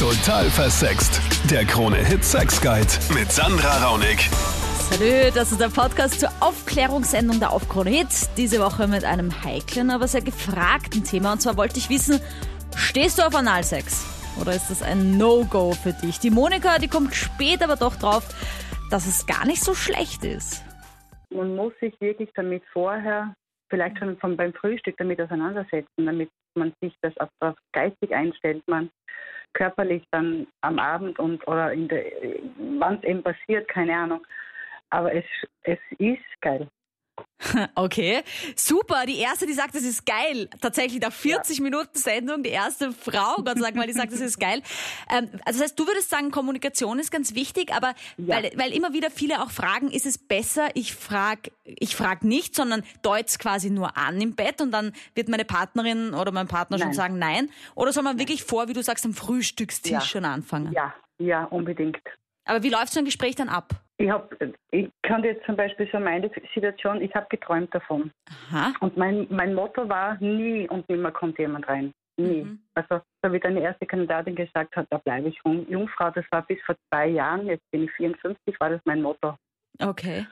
Total versext. Der Krone-Hit Sex Guide mit Sandra Raunig. Salü, das ist der Podcast zur Aufklärungssendung der Aufkrone Hit. Diese Woche mit einem heiklen, aber sehr gefragten Thema. Und zwar wollte ich wissen, stehst du auf Analsex? Oder ist das ein No-Go für dich? Die Monika, die kommt später aber doch drauf, dass es gar nicht so schlecht ist. Man muss sich wirklich damit vorher, vielleicht schon von beim Frühstück damit auseinandersetzen, damit man sich das auch darauf geistig einstellt, man körperlich dann am Abend und oder in der wann es eben passiert, keine Ahnung. Aber es, es ist geil. Okay, super. Die erste, die sagt, das ist geil. Tatsächlich nach 40 ja. Minuten Sendung, die erste Frau, Gott sei Dank mal, die sagt, das ist geil. Ähm, also das heißt, du würdest sagen, Kommunikation ist ganz wichtig, aber ja. weil, weil immer wieder viele auch fragen, ist es besser, ich frag, ich frag nicht, sondern deut's quasi nur an im Bett und dann wird meine Partnerin oder mein Partner nein. schon sagen nein? Oder soll man wirklich vor, wie du sagst, am Frühstückstisch ja. schon anfangen? Ja, ja, unbedingt. Aber wie läuft so ein Gespräch dann ab? Ich, hab, ich kann jetzt zum Beispiel so meine Situation, ich habe geträumt davon. Aha. Und mein, mein Motto war, nie und nimmer kommt jemand rein. Nie. Mhm. Also, so wie deine erste Kandidatin gesagt hat, da bleibe ich Jungfrau. Das war bis vor zwei Jahren, jetzt bin ich 54, war das mein Motto. Okay.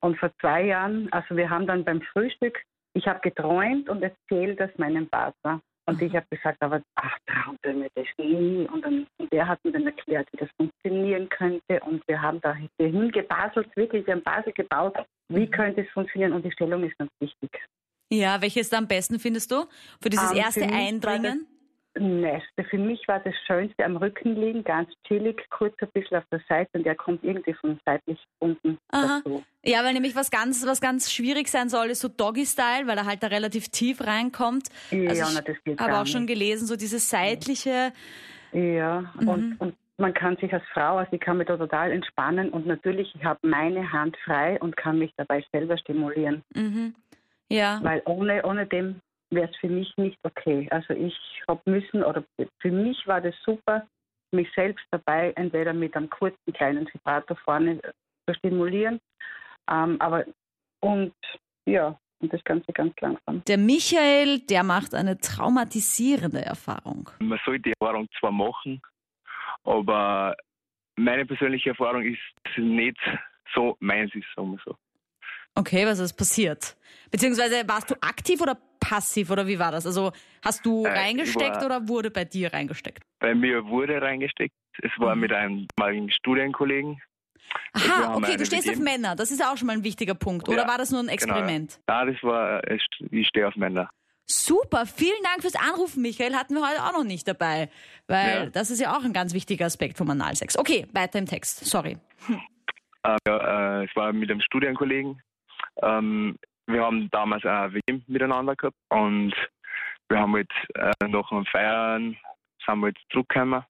Und vor zwei Jahren, also wir haben dann beim Frühstück, ich habe geträumt und erzählt das meinem Partner. Und ich habe gesagt, aber ach, Sie mir das nie. Und, dann, und der hat mir dann erklärt, wie das funktionieren könnte. Und wir haben da hingebaselt, wirklich, wir haben Basel gebaut. Wie mhm. könnte es funktionieren? Und die Stellung ist ganz wichtig. Ja, welches am besten findest du? Für dieses um, erste für Eindringen? Neste. Für mich war das Schönste am Rücken liegen, ganz chillig, kurz ein bisschen auf der Seite und der kommt irgendwie von seitlich unten Aha. dazu. Ja, weil nämlich was ganz, was ganz schwierig sein soll, ist so Doggy-Style, weil er halt da relativ tief reinkommt. Ja, also na, das geht habe auch schon gelesen, so dieses seitliche. Ja, mhm. und, und man kann sich als Frau, also ich kann mich da total entspannen und natürlich, ich habe meine Hand frei und kann mich dabei selber stimulieren. Mhm. Ja. Weil ohne, ohne dem wäre es für mich nicht okay. Also ich habe müssen, oder für mich war das super, mich selbst dabei entweder mit einem kurzen kleinen Vibrator vorne zu stimulieren, ähm, aber und ja, und das Ganze ganz langsam. Der Michael, der macht eine traumatisierende Erfahrung. Man soll die Erfahrung zwar machen, aber meine persönliche Erfahrung ist nicht so meins ist, sagen wir so. Okay, was ist passiert? Beziehungsweise warst du aktiv oder passiv oder wie war das? Also hast du äh, reingesteckt war, oder wurde bei dir reingesteckt? Bei mir wurde reingesteckt. Es war mhm. mit einem ehemaligen Studienkollegen. Aha, okay, du stehst auf Männer. Das ist auch schon mal ein wichtiger Punkt. Oder ja, war das nur ein genau, Experiment? Genau. Ja, das war, ich stehe auf Männer. Super, vielen Dank fürs Anrufen, Michael. Hatten wir heute auch noch nicht dabei. Weil ja. das ist ja auch ein ganz wichtiger Aspekt vom Analsex. Okay, weiter im Text. Sorry. Äh, ja, äh, es war mit einem Studienkollegen. Ähm, wir haben damals ein WM miteinander gehabt und wir haben jetzt halt, äh, nach dem Feiern sind wir jetzt zurückgekommen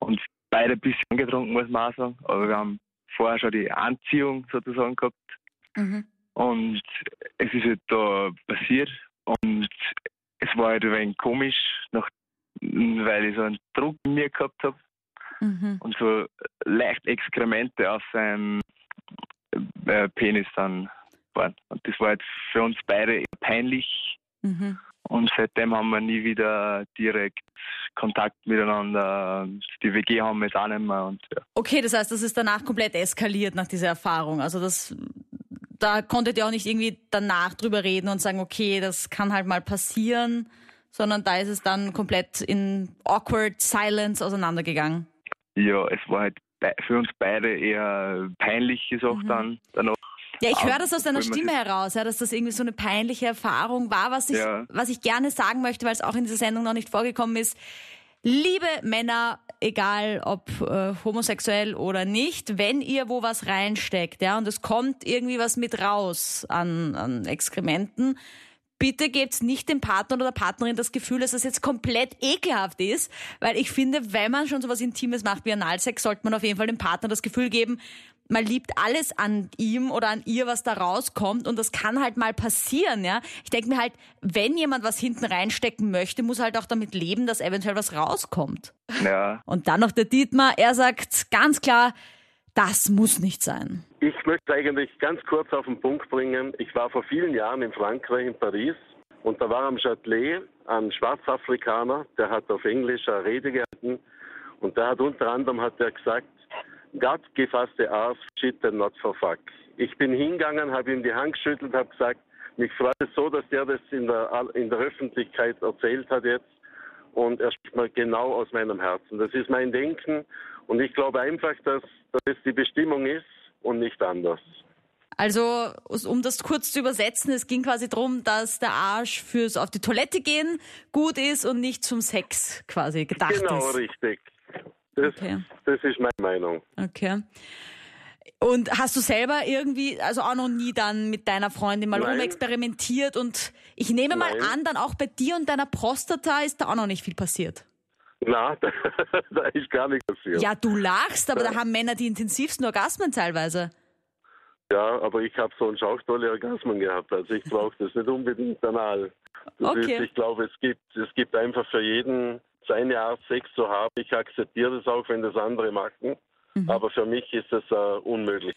und beide ein bisschen angetrunken, muss man auch sagen. Aber wir haben vorher schon die Anziehung sozusagen gehabt. Mhm. Und es ist halt da passiert und es war halt ein wenig komisch, nach, weil ich so einen Druck in mir gehabt habe mhm. und so leicht Exkremente aus seinem äh, Penis dann waren. Und das war jetzt für uns beide peinlich. Mhm. Und seitdem haben wir nie wieder direkt Kontakt miteinander. Die WG haben wir jetzt auch nicht mehr. Und, ja. Okay, das heißt, das ist danach komplett eskaliert nach dieser Erfahrung. Also das, da konntet ihr auch nicht irgendwie danach drüber reden und sagen, okay, das kann halt mal passieren, sondern da ist es dann komplett in awkward silence auseinandergegangen. Ja, es war halt für uns beide eher peinlich gesagt mhm. dann danach. Ja, ich höre das aus deiner Stimme heraus, ja, dass das irgendwie so eine peinliche Erfahrung war, was ich, ja. was ich gerne sagen möchte, weil es auch in dieser Sendung noch nicht vorgekommen ist. Liebe Männer, egal ob äh, homosexuell oder nicht, wenn ihr wo was reinsteckt, ja, und es kommt irgendwie was mit raus an, an Exkrementen, bitte gebt nicht dem Partner oder der Partnerin das Gefühl, dass das jetzt komplett ekelhaft ist, weil ich finde, wenn man schon so was Intimes macht wie Analsex, sollte man auf jeden Fall dem Partner das Gefühl geben, man liebt alles an ihm oder an ihr, was da rauskommt und das kann halt mal passieren, ja. Ich denke mir halt, wenn jemand was hinten reinstecken möchte, muss halt auch damit leben, dass eventuell was rauskommt. Ja. Und dann noch der Dietmar, er sagt ganz klar, das muss nicht sein. Ich möchte eigentlich ganz kurz auf den Punkt bringen. Ich war vor vielen Jahren in Frankreich, in Paris, und da war am Châtelet ein Schwarzafrikaner, der hat auf Englisch eine Rede gehalten Und der hat unter anderem hat er gesagt, God give us the ass shit and not for fuck. Ich bin hingegangen, habe ihm die Hand geschüttelt, habe gesagt, mich freut es so, dass der das in der, in der Öffentlichkeit erzählt hat jetzt. Und er spricht mal genau aus meinem Herzen. Das ist mein Denken. Und ich glaube einfach, dass, dass das die Bestimmung ist und nicht anders. Also, um das kurz zu übersetzen, es ging quasi darum, dass der Arsch fürs auf die Toilette gehen gut ist und nicht zum Sex quasi gedacht genau, ist. Genau, richtig. Das, okay. das ist meine Meinung. Okay. Und hast du selber irgendwie, also auch noch nie dann mit deiner Freundin mal Nein. rumexperimentiert und ich nehme mal Nein. an, dann auch bei dir und deiner Prostata ist da auch noch nicht viel passiert. Na, da, da ist gar nichts passiert. Ja, du lachst, aber ja. da haben Männer die intensivsten Orgasmen teilweise. Ja, aber ich habe so einen schauchtolle Orgasmen gehabt, also ich brauche das nicht unbedingt anal. Okay. ist, ich glaube, es gibt, es gibt einfach für jeden seine Art, Sex zu haben. Ich akzeptiere das auch, wenn das andere machen. Mhm. Aber für mich ist das uh, unmöglich.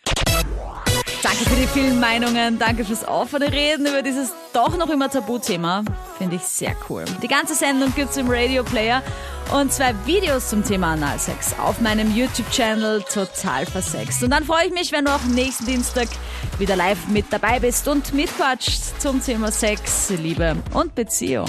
Danke für die vielen Meinungen, danke fürs offene Reden über dieses doch noch immer Tabuthema. Finde ich sehr cool. Die ganze Sendung gibt es im Radio Player und zwei Videos zum Thema Analsex auf meinem YouTube-Channel Total Versext. Und dann freue ich mich, wenn du auch nächsten Dienstag wieder live mit dabei bist und mitquatscht zum Thema Sex, Liebe und Beziehung.